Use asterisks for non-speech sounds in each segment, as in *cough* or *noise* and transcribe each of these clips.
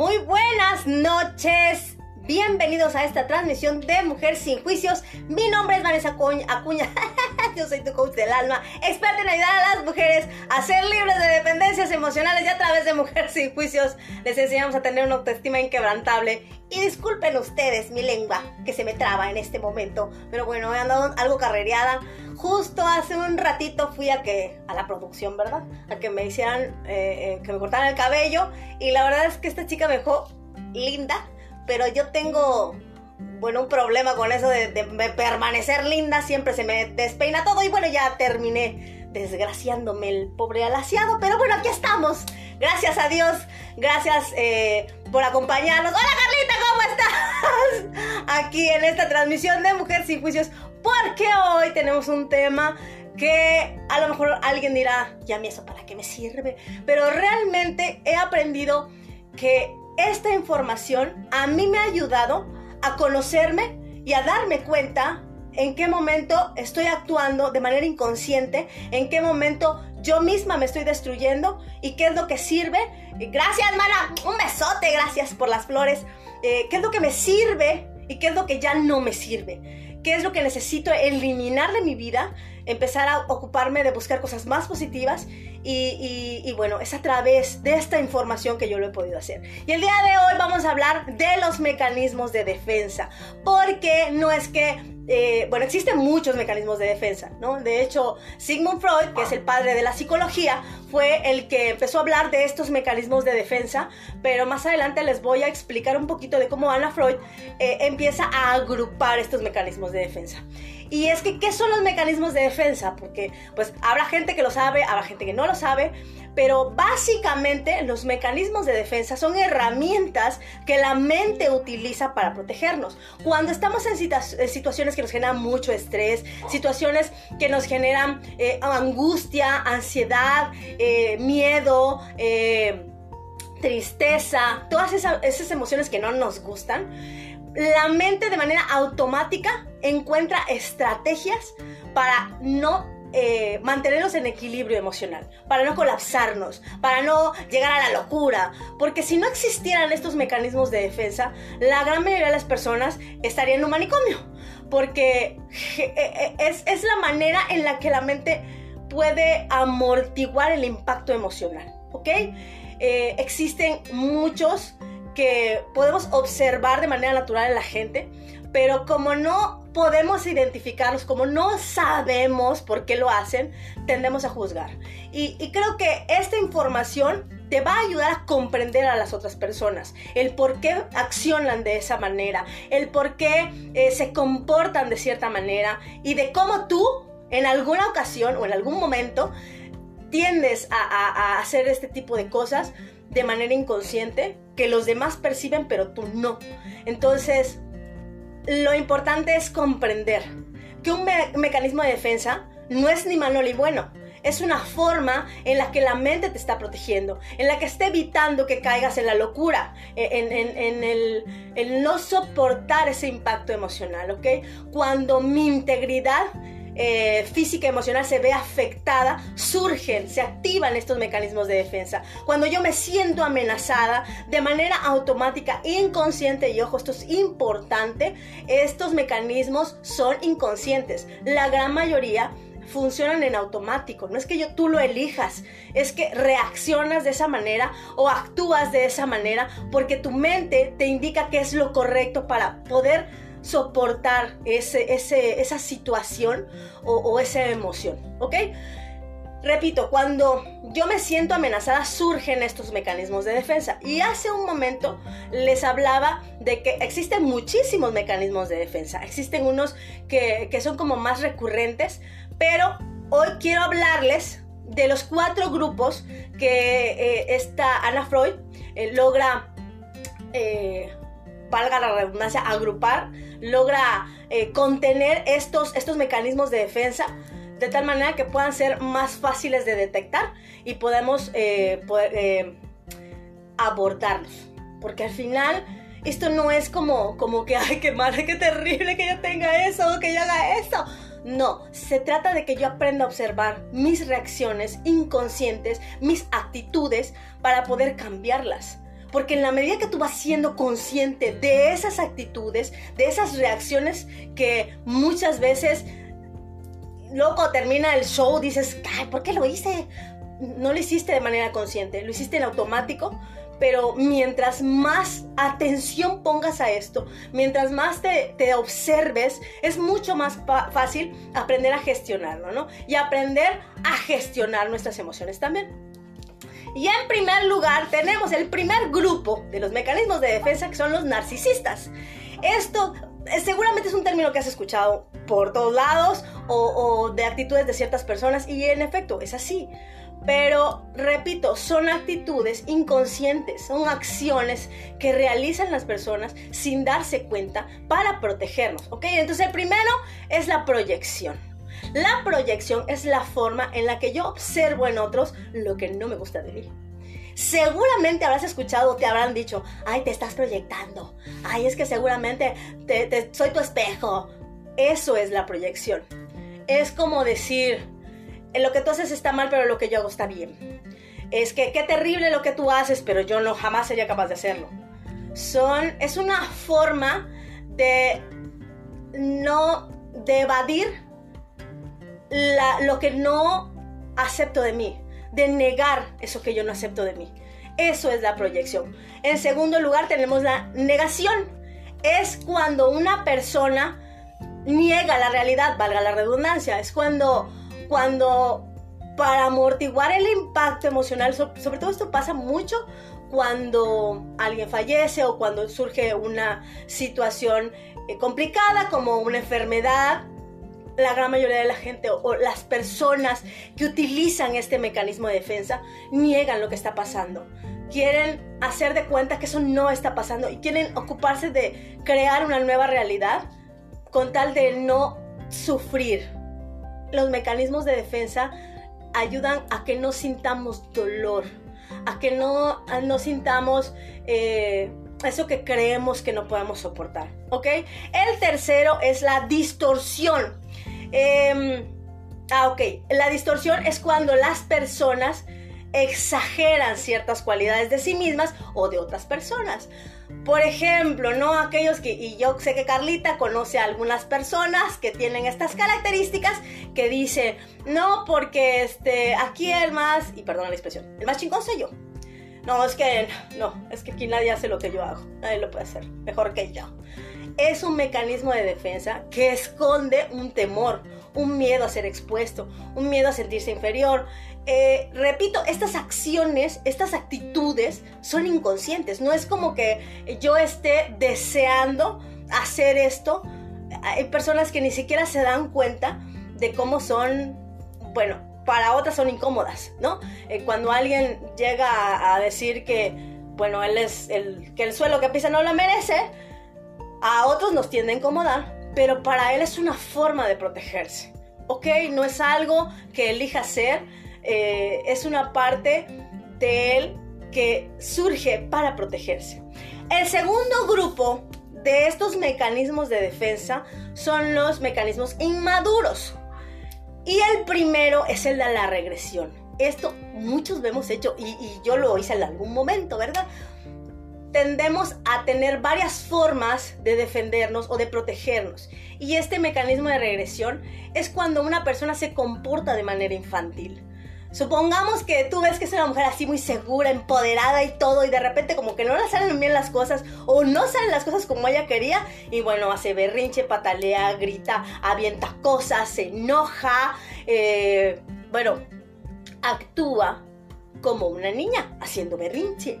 Muy buenas noches. Bienvenidos a esta transmisión de Mujer Sin Juicios. Mi nombre es Vanessa Acuña. *laughs* Yo soy tu coach del alma, experta en ayudar a las mujeres a ser libres de dependencias emocionales y a través de Mujer Sin Juicios les enseñamos a tener una autoestima inquebrantable. Y disculpen ustedes mi lengua que se me traba en este momento, pero bueno, he andado algo carrereada. Justo hace un ratito fui a que a la producción, ¿verdad? A que me hicieran, eh, eh, que me cortaran el cabello y la verdad es que esta chica me dejó linda pero yo tengo, bueno, un problema con eso de, permanecer linda, siempre se me despeina todo y bueno, ya terminé desgraciándome el pobre alaciado, pero bueno, aquí estamos. Gracias a Dios, gracias eh, por acompañarnos. Hola Carlita, ¿cómo estás? *laughs* Aquí en esta transmisión de Mujer sin Juicios, porque hoy tenemos un tema que a lo mejor alguien dirá, ya mi eso para qué me sirve, pero realmente he aprendido que esta información a mí me ha ayudado a conocerme y a darme cuenta en qué momento estoy actuando de manera inconsciente, en qué momento yo misma me estoy destruyendo y qué es lo que sirve. Gracias, mana. Un besote, gracias por las flores. Eh, ¿Qué es lo que me sirve y qué es lo que ya no me sirve? ¿Qué es lo que necesito eliminar de mi vida? Empezar a ocuparme de buscar cosas más positivas y, bueno, es a través de esta información que yo lo he podido hacer. Y el día de hoy vamos a hablar de los mecanismos de defensa, porque no es que eh, bueno, existen muchos mecanismos de defensa, ¿no? De hecho, Sigmund Freud, que es el padre de la psicología, fue el que empezó a hablar de estos mecanismos de defensa, pero más adelante les voy a explicar un poquito de cómo Ana Freud eh, empieza a agrupar estos mecanismos de defensa. Y es que, ¿qué son los mecanismos de defensa? Porque, pues, habrá gente que lo sabe, habrá gente que no lo sabe, pero básicamente los mecanismos de defensa son herramientas que la mente utiliza para protegernos. Cuando estamos en, situaciones que nos generan mucho estrés, situaciones que nos generan eh, angustia, ansiedad, eh, miedo, eh, tristeza, todas esas emociones que no nos gustan, la mente de manera automática encuentra estrategias para no eh, mantenernos en equilibrio emocional, para no colapsarnos, para no llegar a la locura, porque si no existieran estos mecanismos de defensa, la gran mayoría de las personas estarían en un manicomio, porque eh, eh, es, es la manera en la que la mente puede amortiguar el impacto emocional, ¿ok? existen muchos que podemos observar de manera natural en la gente, pero como no podemos identificarlos, como no sabemos por qué lo hacen, tendemos a juzgar. Y, creo que esta información te va a ayudar a comprender a las otras personas, el por qué accionan de esa manera, el por qué eh, se comportan de cierta manera y de cómo tú en alguna ocasión o en algún momento tiendes a hacer este tipo de cosas de manera inconsciente que los demás perciben pero tú no. Entonces, lo importante es comprender que un mecanismo de defensa no es ni malo ni bueno. Es una forma en la que la mente te está protegiendo, en la que está evitando que caigas en la locura, en, en el, el no soportar ese impacto emocional, ¿ok? Cuando mi integridad eh, física emocional se ve afectada, surgen, se activan estos mecanismos de defensa. Cuando yo me siento amenazada de manera automática, inconsciente, y ojo, esto es importante, estos mecanismos son inconscientes. La gran mayoría funcionan en automático. No es que yo, tú lo elijas, es que reaccionas de esa manera o actúas de esa manera porque tu mente te indica qué es lo correcto para poder soportar ese, esa situación o, esa emoción, ¿ok? Repito, cuando yo me siento amenazada surgen estos mecanismos de defensa. Y hace un momento les hablaba de que existen muchísimos mecanismos de defensa. Existen unos que, son como más recurrentes, pero hoy quiero hablarles de los cuatro grupos que eh, esta Ana Freud eh, logra eh, valga la redundancia, agrupar, logra eh, contener estos, estos mecanismos de defensa de tal manera que puedan ser más fáciles de detectar y podemos eh, eh, abordarlos. Porque al final esto no es como, como que, ay, qué mal, qué terrible que yo tenga eso o que yo haga eso. No, se trata de que yo aprenda a observar mis reacciones inconscientes, mis actitudes para poder cambiarlas Porque en la medida que tú vas siendo consciente de esas actitudes, de esas reacciones que muchas veces luego termina el show, dices, ¿por qué lo hice? No lo hiciste de manera consciente, lo hiciste en automático, pero mientras más atención pongas a esto, mientras más te, observes, es mucho más fácil aprender a gestionarlo, ¿no? Y aprender a gestionar nuestras emociones también. Y en primer lugar tenemos el primer grupo de los mecanismos de defensa que son los narcisistas. Esto eh, seguramente es un término que has escuchado por todos lados o, de actitudes de ciertas personas y en efecto es así. Pero, repito, son actitudes inconscientes, son acciones que realizan las personas sin darse cuenta para protegernos, ¿ok? Entonces el primero es la proyección. La proyección es la forma en la que yo observo en otros lo que no me gusta de mí. Seguramente habrás escuchado, te habrán dicho, ay, te estás proyectando, ay, es que seguramente te, soy tu espejo. Eso es la proyección. Es como decir, lo que tú haces está mal, pero lo que yo hago está bien. Es que qué terrible lo que tú haces, pero yo no jamás sería capaz de hacerlo. Son, es una forma de no, de evadir lo que no acepto de mí, de negar eso que yo no acepto de mí. Eso es la proyección. En segundo lugar tenemos la negación. Es cuando una persona niega la realidad, valga la redundancia. Es cuando cuando para amortiguar el impacto emocional, sobre todo esto pasa mucho cuando alguien fallece o cuando surge una situación eh, complicada como una enfermedad, la gran mayoría de la gente o, las personas que utilizan este mecanismo de defensa niegan lo que está pasando. Quieren hacer de cuenta que eso no está pasando y quieren ocuparse de crear una nueva realidad con tal de no sufrir los mecanismos de defensa ayudan a que no sintamos dolor, a que no, no sintamos eh, eso que creemos que no podemos soportar, ¿ok? El tercero es la distorsión. Em, ah, ok. La distorsión es cuando las personas exageran ciertas cualidades de sí mismas o de otras personas. Por ejemplo, ¿no? Aquellos que, y yo sé que Carlita conoce a algunas personas que tienen estas características que dicen, no, porque este, aquí el más, y perdona la expresión, el más chingón soy yo. No, es que, no, es que aquí nadie hace lo que yo hago, nadie lo puede hacer mejor que yo. Es un mecanismo de defensa que esconde un temor, un miedo a ser expuesto, un miedo a sentirse inferior, eh, repito, estas acciones, estas actitudes son inconscientes. No es como que yo esté deseando hacer esto. Hay personas que ni siquiera se dan cuenta de cómo son, bueno, para otras son incómodas, ¿no? Eh, cuando alguien llega a, decir que, bueno, él es el, que el suelo que pisa no lo merece, a otros nos tiende a incomodar, pero para él es una forma de protegerse, ¿ok? No es algo que elija hacer, eh, es una parte de él que surge para protegerse. El segundo grupo de estos mecanismos de defensa son los mecanismos inmaduros. Y el primero es el de la regresión. Esto muchos lo hemos hecho y, y yo lo hice en algún momento, ¿verdad? Tendemos a tener varias formas de defendernos o de protegernos. Y este mecanismo de regresión es cuando una persona se comporta de manera infantil. Supongamos que tú ves que es una mujer así muy segura, empoderada y todo, y de repente como que no le salen bien las cosas, o no salen las cosas como ella quería, y bueno, hace berrinche, patalea, grita, avienta cosas, se enoja, eh, bueno, actúa como una niña, haciendo berrinche.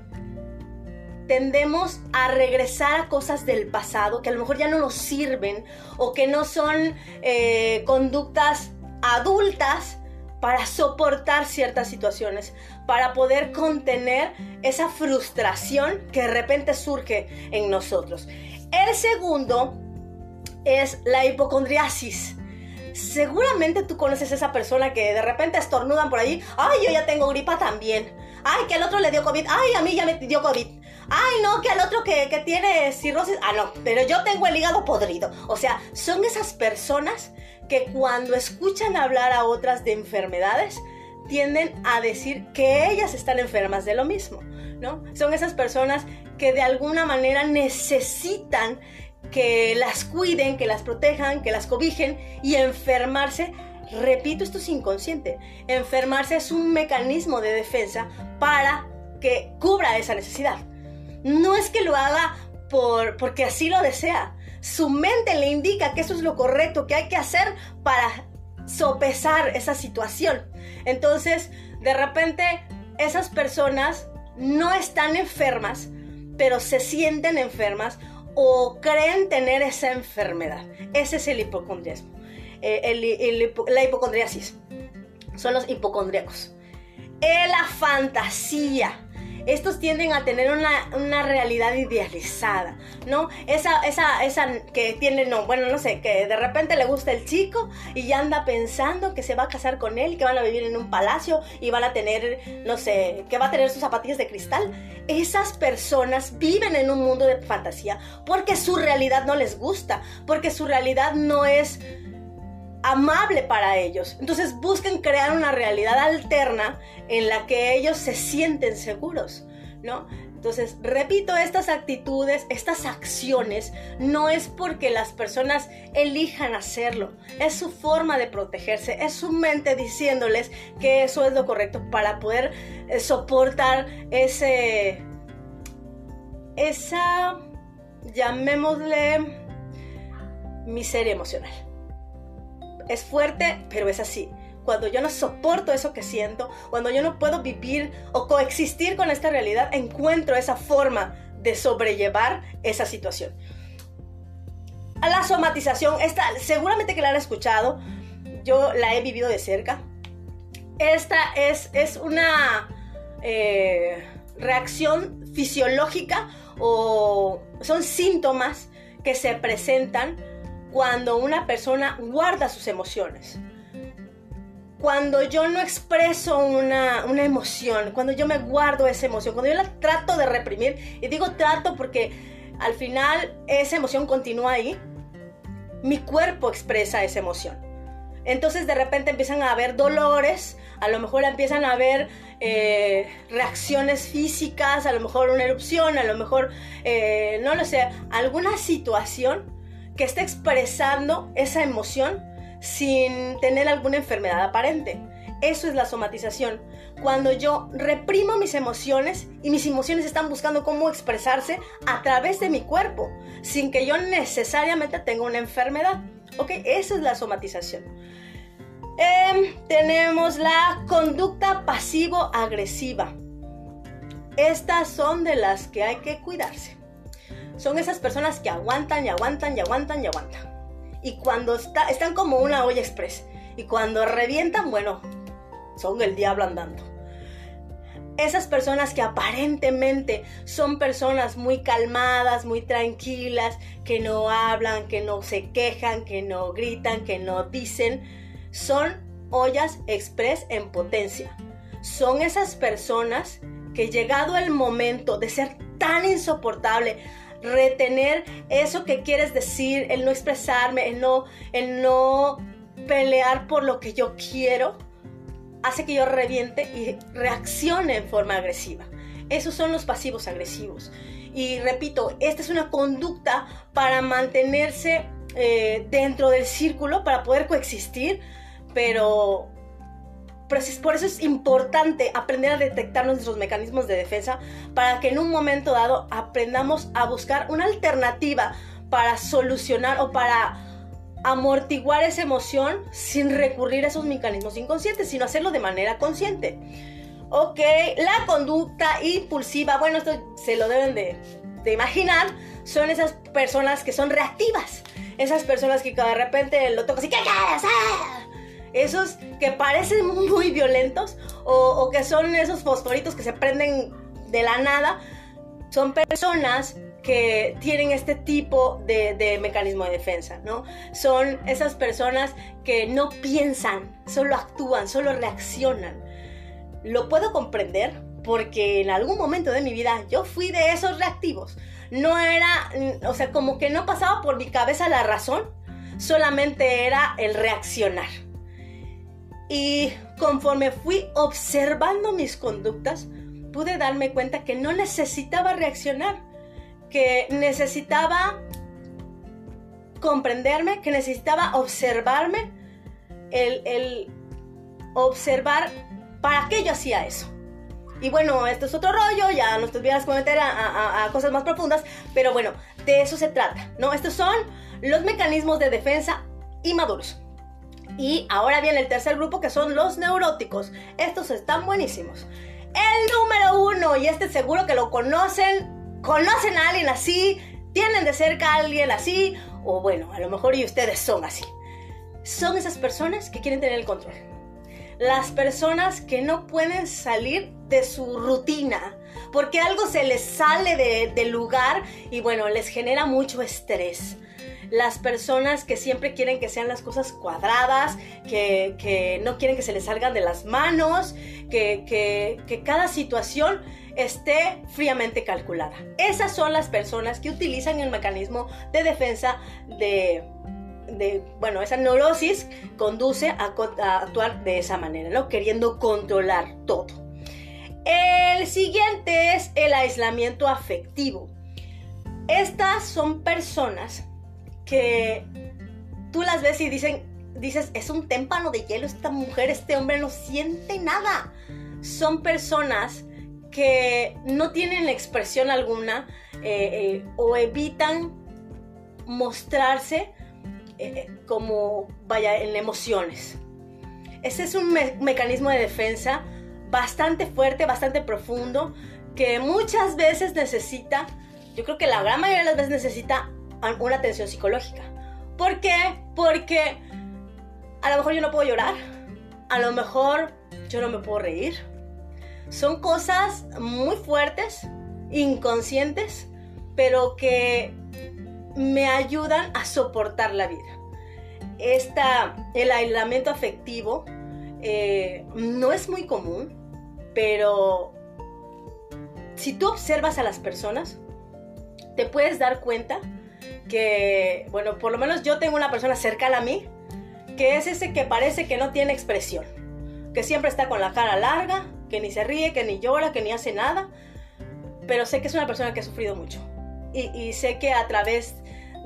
Tendemos a regresar a cosas del pasado que a lo mejor ya no nos sirven o que no son eh, conductas adultas para soportar ciertas situaciones, para poder contener esa frustración que de repente surge en nosotros. El segundo es la hipocondriasis. Seguramente tú conoces a esa persona que de repente estornudan por ahí, ay, yo ya tengo gripa también, ay, que al otro le dio COVID, ay, a mí ya me dio COVID, ay, no, que al otro que, que tiene cirrosis, ah, no, pero yo tengo el hígado podrido. O sea, son esas personas que cuando escuchan hablar a otras de enfermedades, tienden a decir que ellas están enfermas de lo mismo, ¿no? Son esas personas que de alguna manera necesitan que las cuiden, que las protejan, que las cobijen y enfermarse. Repito, esto es inconsciente. Enfermarse es un mecanismo de defensa para que cubra esa necesidad. No es que lo haga por, porque así lo desea. Su mente le indica que eso es lo correcto, que hay que hacer para sopesar esa situación. Entonces, de repente, esas personas no están enfermas, pero se sienten enfermas o creen tener esa enfermedad. Ese es el hipocondriasmo. Eh, la hipocondriasis. Son los hipocondríacos. la fantasía estos tienden a tener una, realidad idealizada, ¿no? Esa, esa, esa que tiene, no, bueno, no sé, que de repente le gusta el chico y ya anda pensando que se va a casar con él, que van a vivir en un palacio y van a tener, no sé, que va a tener sus zapatillas de cristal. Esas personas viven en un mundo de fantasía porque su realidad no les gusta, porque su realidad no es amable para ellos. Entonces buscan crear una realidad alterna en la que ellos se sienten seguros, ¿no? Entonces, repito, estas actitudes, estas acciones, no es porque las personas elijan hacerlo, es su forma de protegerse, es su mente diciéndoles que eso es lo correcto para poder eh, soportar ese, esa, llamémosle, miseria emocional. Es fuerte, pero es así. Cuando yo no soporto eso que siento, cuando yo no puedo vivir o coexistir con esta realidad, encuentro esa forma de sobrellevar esa situación. La somatización, esta, seguramente que la han escuchado, yo la he vivido de cerca. Esta es, es una eh, reacción fisiológica o son síntomas que se presentan cuando una persona guarda sus emociones. Cuando yo no expreso una, emoción, cuando yo me guardo esa emoción, cuando yo la trato de reprimir, y digo trato porque al final esa emoción continúa ahí, mi cuerpo expresa esa emoción. Entonces de repente empiezan a haber dolores, a lo mejor empiezan a haber eh, reacciones físicas, a lo mejor una erupción, a lo mejor, eh, no lo sé, alguna situación que está expresando esa emoción sin tener alguna enfermedad aparente. Eso es la somatización. Cuando yo reprimo mis emociones y mis emociones están buscando cómo expresarse a través de mi cuerpo, sin que yo necesariamente tenga una enfermedad. ¿Ok? Esa es la somatización. Em, tenemos la conducta pasivo-agresiva. Estas son de las que hay que cuidarse son esas personas que aguantan y aguantan y aguantan y aguantan. Y cuando están como una olla express. Y cuando revientan, bueno, son el diablo andando. Esas personas que aparentemente son personas muy calmadas, muy tranquilas, que no hablan, que no se quejan, que no gritan, que no dicen, son ollas express en potencia. Son esas personas que llegado el momento de ser tan insoportable, retener eso que quieres decir, el no expresarme, el no, el no pelear por lo que yo quiero, hace que yo reviente y reaccione en forma agresiva. Esos son los pasivos agresivos. Y repito, esta es una conducta para mantenerse eh, dentro del círculo, para poder coexistir, pero por eso es importante aprender a detectar nuestros mecanismos de defensa para que en un momento dado aprendamos a buscar una alternativa para solucionar o para amortiguar esa emoción sin recurrir a esos mecanismos inconscientes, sino hacerlo de manera consciente. Ok, la conducta impulsiva, bueno, esto se lo deben de, imaginar, son esas personas que son reactivas, esas personas que de repente lo tocan así, ¿qué quieres? Esos que parecen *laughs* muy violentos o, que son esos fosforitos que se prenden de la nada, son personas que tienen este tipo de, de, mecanismo de defensa, ¿no? Son esas personas que no piensan, solo actúan, solo reaccionan. Lo puedo comprender porque en algún momento de mi vida yo fui de esos reactivos. No era, o sea, como que no pasaba por mi cabeza la razón, solamente era el reaccionar. Y conforme fui observando mis conductas, pude darme cuenta que no necesitaba reaccionar, que necesitaba comprenderme, que necesitaba observarme, el, observar para qué yo hacía eso. Y bueno, esto es otro rollo, ya no estuvieras con meter a, a, cosas más profundas, pero bueno, de eso se trata, ¿no? Estos son los mecanismos de defensa inmaduros. Y ahora viene el tercer grupo que son los neuróticos. Estos están buenísimos. El número uno, y este seguro que lo conocen, conocen a alguien así, tienen de cerca a alguien así, o bueno, a lo mejor y ustedes son así. Son esas personas que quieren tener el control. Las personas que no pueden salir de su rutina, porque algo se les sale del lugar y bueno, les genera mucho estrés las personas que siempre quieren que sean las cosas cuadradas, que, no quieren que se les salgan de las manos, que, que cada situación esté fríamente calculada. Esas son las personas que utilizan el mecanismo de defensa de, de, bueno, esa neurosis conduce a, a, actuar de esa manera, ¿no? Queriendo controlar todo. El siguiente es el aislamiento afectivo. Estas son personas que tú las ves y dicen, dices, es un témpano de hielo esta mujer, este hombre no siente nada. Son personas que no tienen expresión alguna eh, eh, o evitan mostrarse eh, como, vaya, en emociones. Ese es un mecanismo de defensa bastante fuerte, bastante profundo, que muchas veces necesita, yo creo que la gran mayoría de las veces necesita una atención psicológica. ¿Por qué? Porque a lo mejor yo no puedo llorar, a lo mejor yo no me puedo reír. Son cosas muy fuertes, inconscientes, pero que me ayudan a soportar la vida. Esta, el aislamiento afectivo eh, no es muy común, pero si tú observas a las personas, te puedes dar cuenta que, bueno, por lo menos yo tengo una persona cercana a mí, que es ese que parece que no tiene expresión, que siempre está con la cara larga, que ni se ríe, que ni llora, que ni hace nada, pero sé que es una persona que ha sufrido mucho. Y, sé que a través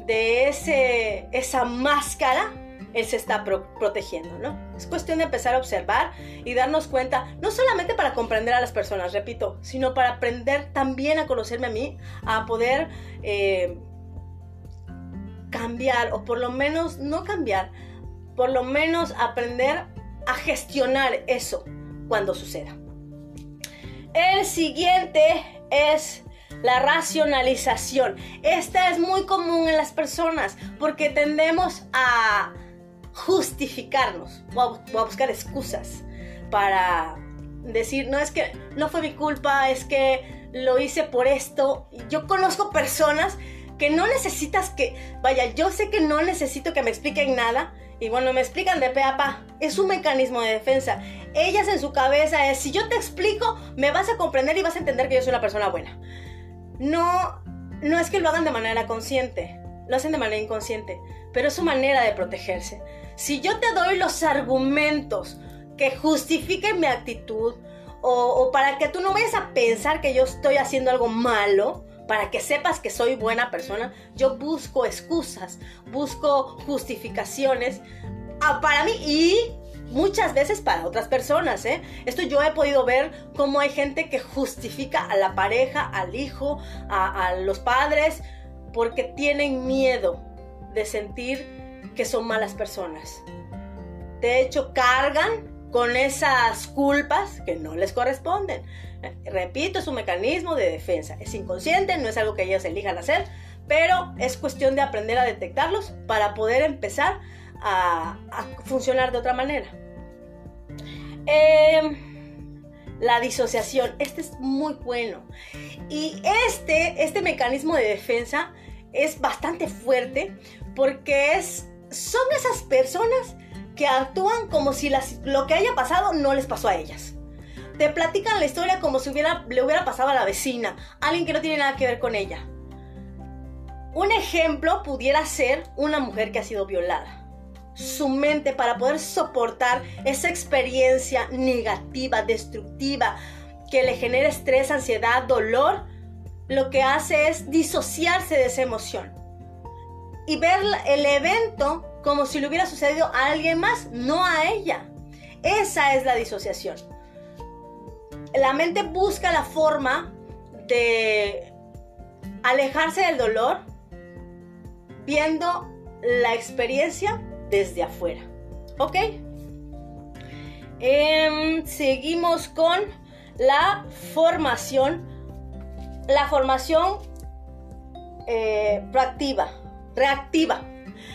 de ese, esa máscara, él se está protegiendo, ¿no? Es cuestión de empezar a observar y darnos cuenta, no solamente para comprender a las personas, repito, sino para aprender también a conocerme a mí, a poder eh, cambiar, o por lo menos no cambiar, por lo menos aprender a gestionar eso cuando suceda. El siguiente es la racionalización. Esta es muy común en las personas porque tendemos a justificarnos o a, buscar excusas para decir, no es que no fue mi culpa, es que lo hice por esto. Yo conozco personas que no necesitas que, vaya, yo sé que no necesito que me expliquen nada. Y bueno, me explican de pe a pa. Es un mecanismo de defensa. Ellas en su cabeza es, si yo te explico, me vas a comprender y vas a entender que yo soy una persona buena. No, no es que lo hagan de manera consciente, lo hacen de manera inconsciente, pero es su manera de protegerse. Si yo te doy los argumentos que justifiquen mi actitud, o, o para que tú no vayas a pensar que yo estoy haciendo algo malo, para que sepas que soy buena persona, yo busco excusas, busco justificaciones ah, para mí y muchas veces para otras personas. ¿eh? Esto yo he podido ver cómo hay gente que justifica a la pareja, al hijo, a, a los padres, porque tienen miedo de sentir que son malas personas. De hecho, cargan con esas culpas que no les corresponden. Repito, es un mecanismo de defensa. Es inconsciente, no es algo que ellas elijan hacer, pero es cuestión de aprender a detectarlos para poder empezar a, funcionar de otra manera. Em, la disociación, este es muy bueno. Y este, este mecanismo de defensa es bastante fuerte porque es, son esas personas que actúan como si lo que haya pasado no les pasó a ellas te platican la historia como si hubiera, le hubiera pasado a la vecina, alguien que no tiene nada que ver con ella. Un ejemplo pudiera ser una mujer que ha sido violada. su mente para poder soportar esa experiencia negativa, destructiva, que le genera estrés, ansiedad, dolor, lo que hace es disociarse de esa emoción y ver el evento como si le hubiera sucedido a alguien más, no a ella. Esa es la disociación. La mente busca la forma de alejarse del dolor viendo la experiencia desde afuera. ¿Ok? Em, seguimos con la formación. La formación eh, proactiva, reactiva.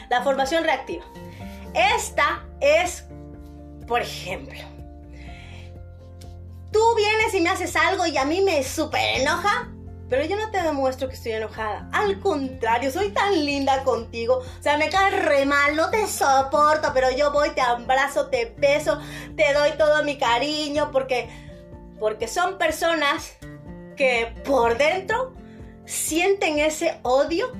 La formación reactiva. Esta es, por ejemplo, tú vienes y me haces algo y a mí me súper enoja pero yo no te demuestro que estoy enojada. Al contrario, soy tan linda contigo. O sea, me cae re mal, no te soporto, pero yo voy, te abrazo, te beso, te doy todo mi cariño, porque, porque son personas que por dentro sienten ese odio,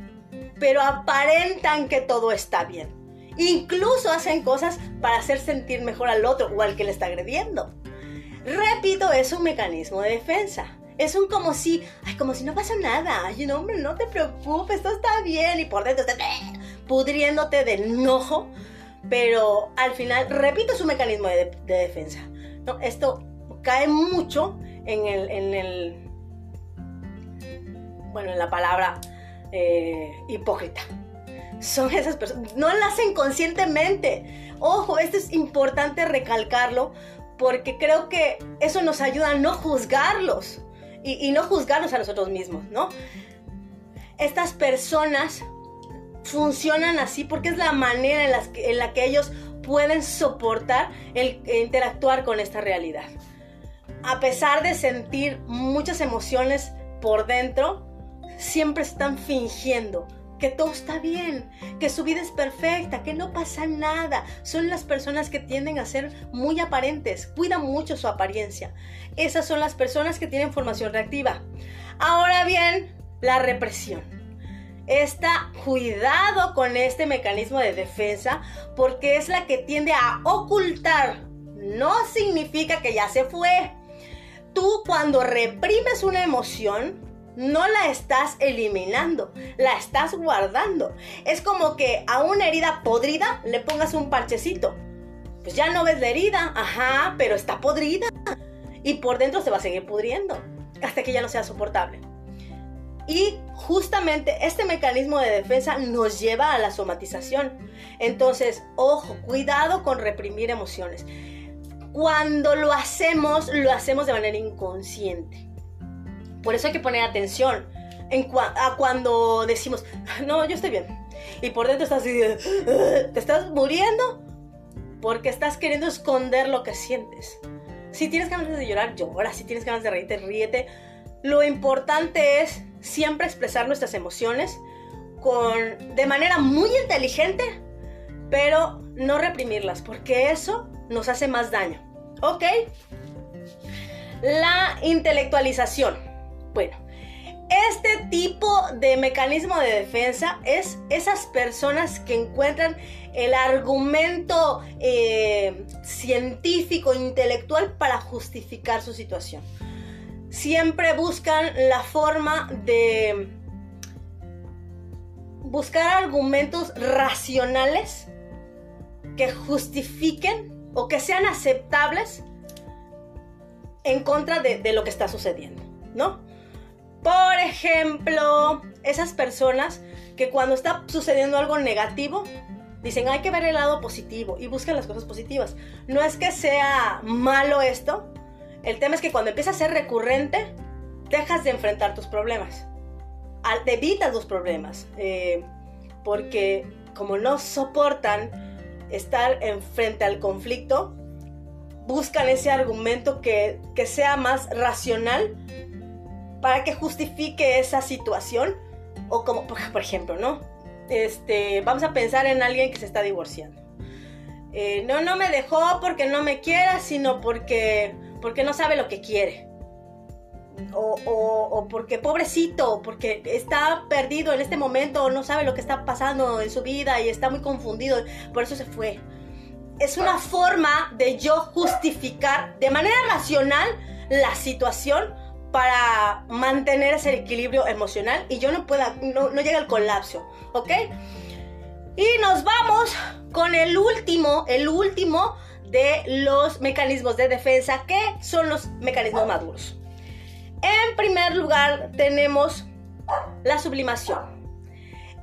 pero aparentan que todo está bien. Incluso hacen cosas para hacer sentir mejor al otro o al que le está agrediendo. Repito, es un mecanismo de defensa es un como si, ay, como si no pasa nada. Ay, no, hombre, no te preocupes, todo está bien. Y por dentro estás pudriéndote de enojo. Pero al final, repito, es un mecanismo de, defensa. Esto cae mucho en el, en el bueno, en la palabra eh, hipócrita. Son esas personas, no lo hacen conscientemente. Ojo, esto es importante recalcarlo porque creo que eso nos ayuda a no juzgarlos y, no juzgarnos a nosotros mismos, ¿no? Estas personas funcionan así porque es la manera en, la que ellos pueden soportar el interactuar con esta realidad. A pesar de sentir muchas emociones por dentro, siempre están fingiendo que todo está bien, que su vida es perfecta, que no pasa nada. Son las personas que tienden a ser muy aparentes, cuidan mucho su apariencia. Esas son las personas que tienen formación reactiva. Ahora bien, la represión. Está cuidado con este mecanismo de defensa porque es la que tiende a ocultar. No significa que ya se fue. Tú cuando reprimes una emoción, no la estás eliminando, la estás guardando. Es como que a una herida podrida le pongas un parchecito. Pues ya no ves la herida, ajá, pero está podrida. Y por dentro se va a seguir pudriendo hasta que ya no sea soportable. Y justamente este mecanismo de defensa nos lleva a la somatización. Entonces, ojo, cuidado con reprimir emociones. Cuando lo hacemos, lo hacemos de manera inconsciente. Por eso hay que poner atención en a cuando decimos, no, yo estoy bien. Y por dentro estás así, te estás muriendo porque estás queriendo esconder lo que sientes. Si tienes ganas de llorar, llora. Si tienes ganas de reírte, ríete. Lo importante es siempre expresar nuestras emociones con, de manera muy inteligente, pero no reprimirlas, porque eso nos hace más daño. ¿Ok? La intelectualización. Bueno, este tipo de mecanismo de defensa es esas personas que encuentran el argumento eh, científico, intelectual para justificar su situación. Siempre buscan la forma de buscar argumentos racionales que justifiquen o que sean aceptables en contra de, de lo que está sucediendo, ¿no? Por ejemplo, esas personas que cuando está sucediendo algo negativo, dicen hay que ver el lado positivo y buscan las cosas positivas. No es que sea malo esto, el tema es que cuando empieza a ser recurrente, dejas de enfrentar tus problemas. Te evitas los problemas. Eh, porque como no soportan estar enfrente al conflicto, buscan ese argumento que, que sea más racional para que justifique esa situación. O como, por ejemplo, ¿no? Este, vamos a pensar en alguien que se está divorciando. Eh, no, no me dejó porque no me quiera, sino porque, porque no sabe lo que quiere. o, porque pobrecito, o porque está perdido en este momento, o no sabe lo que está pasando en su vida y está muy confundido, por eso se fue. Es una forma de yo justificar de manera racional la situación para mantener ese equilibrio emocional y yo no pueda, no, no llega al colapso, ¿ok? Y nos vamos con el último, el último de los mecanismos de defensa, que son los mecanismos maduros. En primer lugar tenemos la sublimación.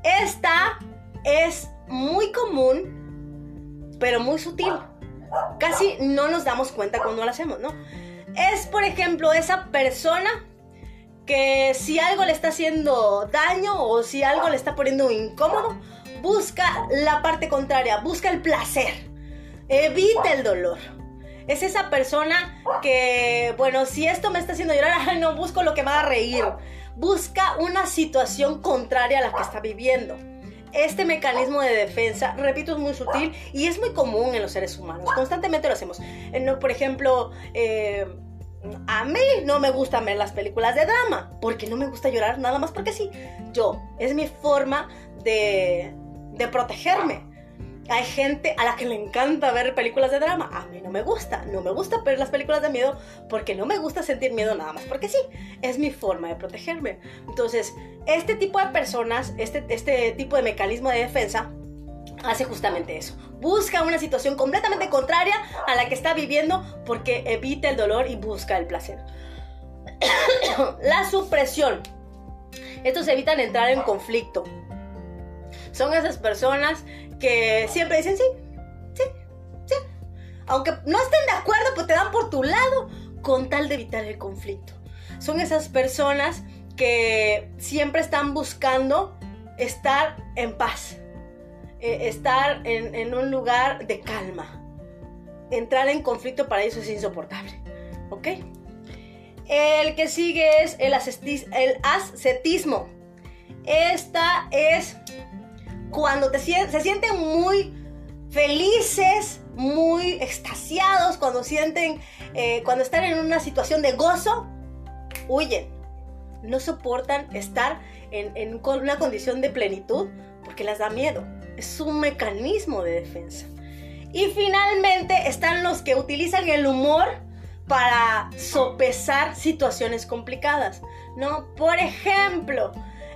Esta es muy común, pero muy sutil. Casi no nos damos cuenta cuando la hacemos, ¿no? Es, por ejemplo, esa persona que si algo le está haciendo daño o si algo le está poniendo incómodo, busca la parte contraria, busca el placer, evita el dolor. Es esa persona que, bueno, si esto me está haciendo llorar, *laughs* no busco lo que me haga reír. Busca una situación contraria a la que está viviendo. Este mecanismo de defensa, repito, es muy sutil y es muy común en los seres humanos. Constantemente lo hacemos. Por ejemplo, eh, a mí no me gustan ver las películas de drama, porque no me gusta llorar nada más porque sí. Yo, es mi forma de, de protegerme. Hay gente a la que le encanta ver películas de drama. A mí no me gusta. No me gusta ver las películas de miedo porque no me gusta sentir miedo nada más. Porque sí, es mi forma de protegerme. Entonces, este tipo de personas, este, este tipo de mecanismo de defensa, hace justamente eso. Busca una situación completamente contraria a la que está viviendo porque evita el dolor y busca el placer. *coughs* la supresión. Estos evitan entrar en conflicto. Son esas personas que siempre dicen sí, sí, sí. Aunque no estén de acuerdo, pues te dan por tu lado con tal de evitar el conflicto. Son esas personas que siempre están buscando estar en paz, eh, estar en, un lugar de calma. Entrar en conflicto para ellos es insoportable. ¿Ok? El que sigue es el, ascetismo. Esta es cuando se sienten muy felices, muy extasiados, cuando sienten, eh, cuando están en una situación de gozo, huyen. No soportan estar en, en una condición de plenitud porque les da miedo. Es un mecanismo de defensa. Y finalmente están los que utilizan el humor para sopesar situaciones complicadas, ¿no? Por ejemplo,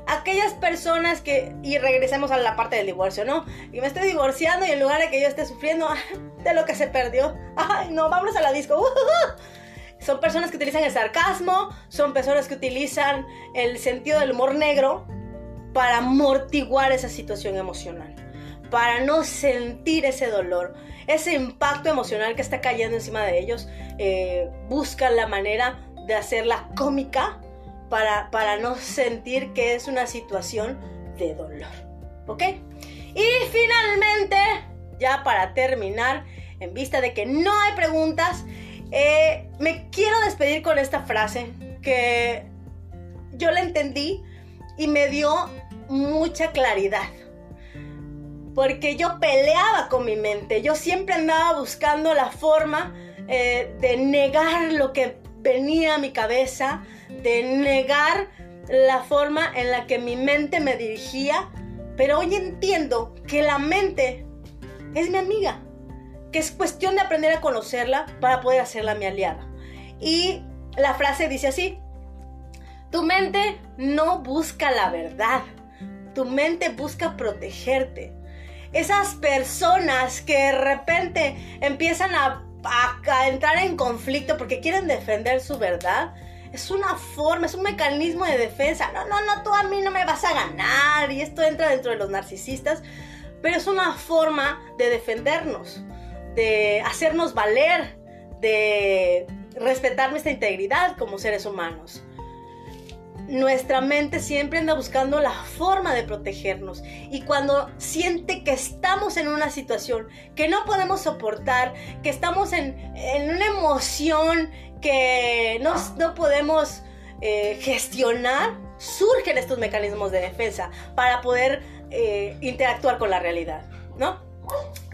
aquellas personas que, y regresemos a la parte del divorcio, ¿no? Y me estoy divorciando y en lugar de que yo esté sufriendo *laughs* de lo que se perdió, ay, no, vámonos a la disco. *laughs* Son personas que utilizan el sarcasmo, son personas que utilizan el sentido del humor negro para amortiguar esa situación emocional, para no sentir ese dolor, ese impacto emocional que está cayendo encima de ellos. Eh, buscan la manera de hacerla cómica para, no sentir que es una situación de dolor. ¿Ok? Y finalmente, ya para terminar, en vista de que no hay preguntas, eh, me quiero despedir con esta frase que yo la entendí y me dio mucha claridad. Porque yo peleaba con mi mente, yo siempre andaba buscando la forma eh, de negar lo que venía a mi cabeza, de negar la forma en la que mi mente me dirigía, pero hoy entiendo que la mente es mi amiga, que es cuestión de aprender a conocerla para poder hacerla mi aliada. Y la frase dice así, tu mente no busca la verdad, tu mente busca protegerte. Esas personas que de repente empiezan a entrar en conflicto porque quieren defender su verdad, es una forma, es un mecanismo de defensa. No, no, no, tú a mí no me vas a ganar. Y esto entra dentro de los narcisistas. Pero es una forma de defendernos, de hacernos valer, de respetar nuestra integridad como seres humanos nuestra mente siempre anda buscando la forma de protegernos. Y cuando siente que estamos en una situación que no podemos soportar, que estamos en, una emoción que no, no podemos eh, gestionar, surgen estos mecanismos de defensa para poder eh, interactuar con la realidad, ¿no?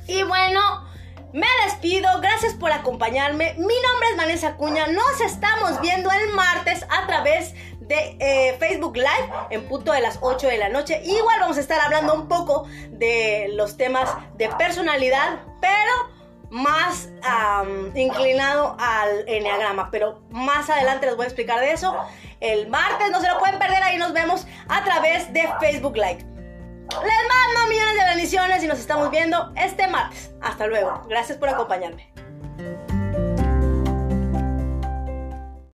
Y bueno, me despido, gracias por acompañarme. Mi nombre es Vanessa Cuña. Nos estamos viendo el martes a través de eh, Facebook Live en punto de las 8 de la noche. Igual vamos a estar hablando un poco de los temas de personalidad, pero más inclinado al enneagrama, pero más adelante les voy a explicar de eso. El martes no se lo pueden perder, ahí nos vemos a través de Facebook Live. Les mando millones de bendiciones y nos estamos viendo este martes. Hasta luego. Gracias por acompañarme.